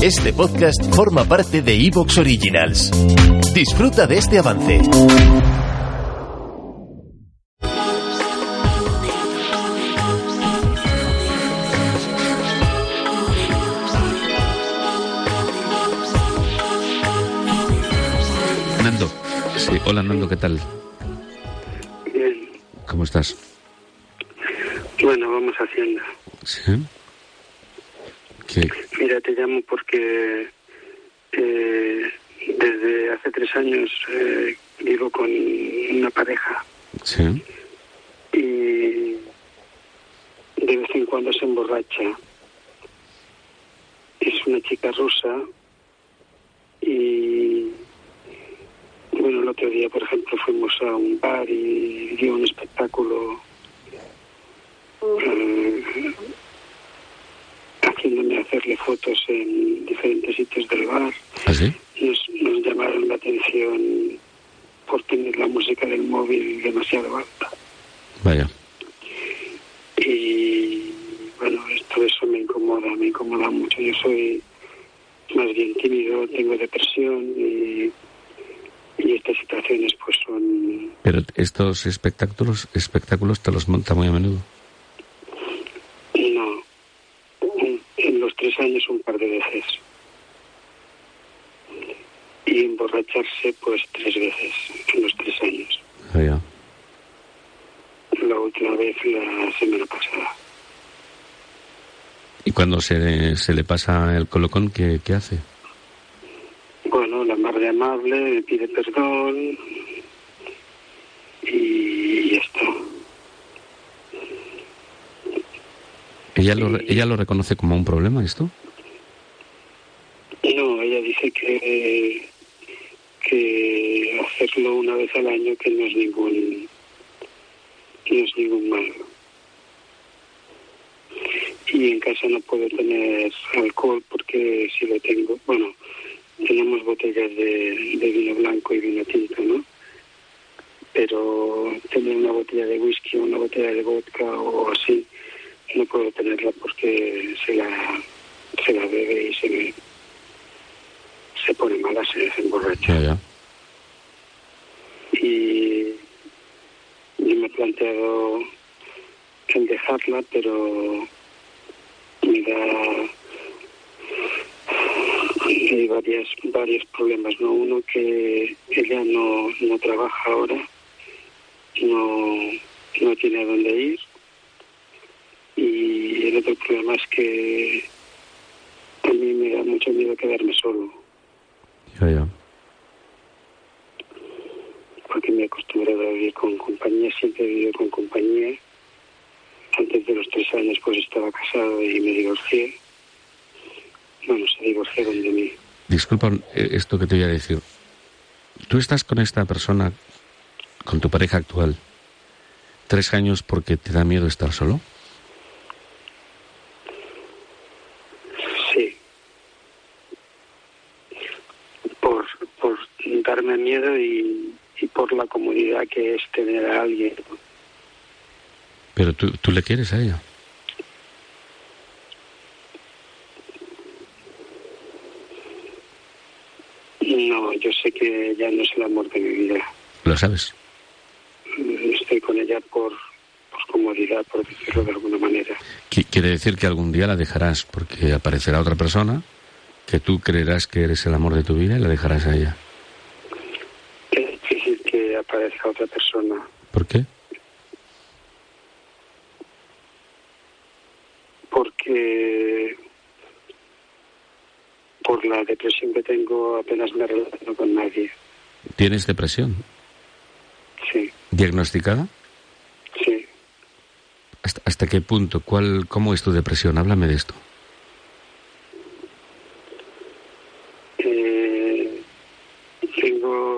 Este podcast forma parte de Evox Originals. Disfruta de este avance. Nando. Sí, hola Nando, ¿qué tal? Bien. ¿Cómo estás? Bueno, vamos haciendo. Sí. Mira, te llamo porque eh, desde hace tres años eh, vivo con una pareja Sí. y de vez en cuando se emborracha. Es una chica rusa y bueno, el otro día, por ejemplo, fuimos a un bar y dio un espectáculo fotos en diferentes sitios del bar. ¿Ah, sí? Nos, nos llamaron la atención por tener la música del móvil demasiado alta. Vaya. Y bueno, esto eso me incomoda, me incomoda mucho. Yo soy más bien tímido, tengo depresión y, y estas situaciones pues son... Pero estos espectáculos, espectáculos te los monta muy a menudo. No, un- en los tres años un par de veces. Y emborracharse pues tres veces en los tres años. Vaya. La última vez la semana pasada. ¿Y cuando se, se le pasa el colocón, qué, qué hace? Bueno, la madre amable me pide perdón y ya está. ¿Ella lo, ¿Ella lo reconoce como un problema esto? No, ella dice que, que hacerlo una vez al año que no es ningún no es ningún mal. Y en casa no puedo tener alcohol porque si lo tengo, bueno, tenemos botellas de, de vino blanco y vino tinto, ¿no? Pero tener una botella de whisky o una botella de vodka o así, no puedo tenerla porque se la, se la bebe y se me, se pone mala, se emborracha. Ya, ya. Y yo me he planteado en dejarla, pero me da hay varias, varios problemas, ¿no? Uno que ella no, no trabaja ahora, no, no tiene a dónde ir. El otro problema es que a mí me da mucho miedo quedarme solo. Ya, ya. porque me he acostumbrado a vivir con compañía, siempre he vivido con compañía. Antes de los tres años pues estaba casado y me divorcié. Bueno, se divorciaron de mí. Disculpa eh, esto que te voy a decir. ¿Tú estás con esta persona, con tu pareja actual, tres años porque te da miedo estar solo? Sí. Por, por darme miedo y, y por la comodidad que es tener a alguien. Pero tú, tú le quieres a ella. No, yo sé que ya no es el amor de mi vida. Lo sabes. Estoy con ella por, por comodidad, por decirlo de alguna manera. Qui- Quiere decir que algún día la dejarás porque aparecerá otra persona que tú creerás que eres el amor de tu vida y la dejarás a ella. Que aparezca otra persona. ¿Por qué? porque por la depresión que tengo apenas me relaciono con nadie. ¿Tienes depresión? Sí, ¿Diagnosticada? sí. ¿Hasta, hasta qué punto? ¿Cuál, ¿Cómo es tu depresión? Háblame de esto. Eh, tengo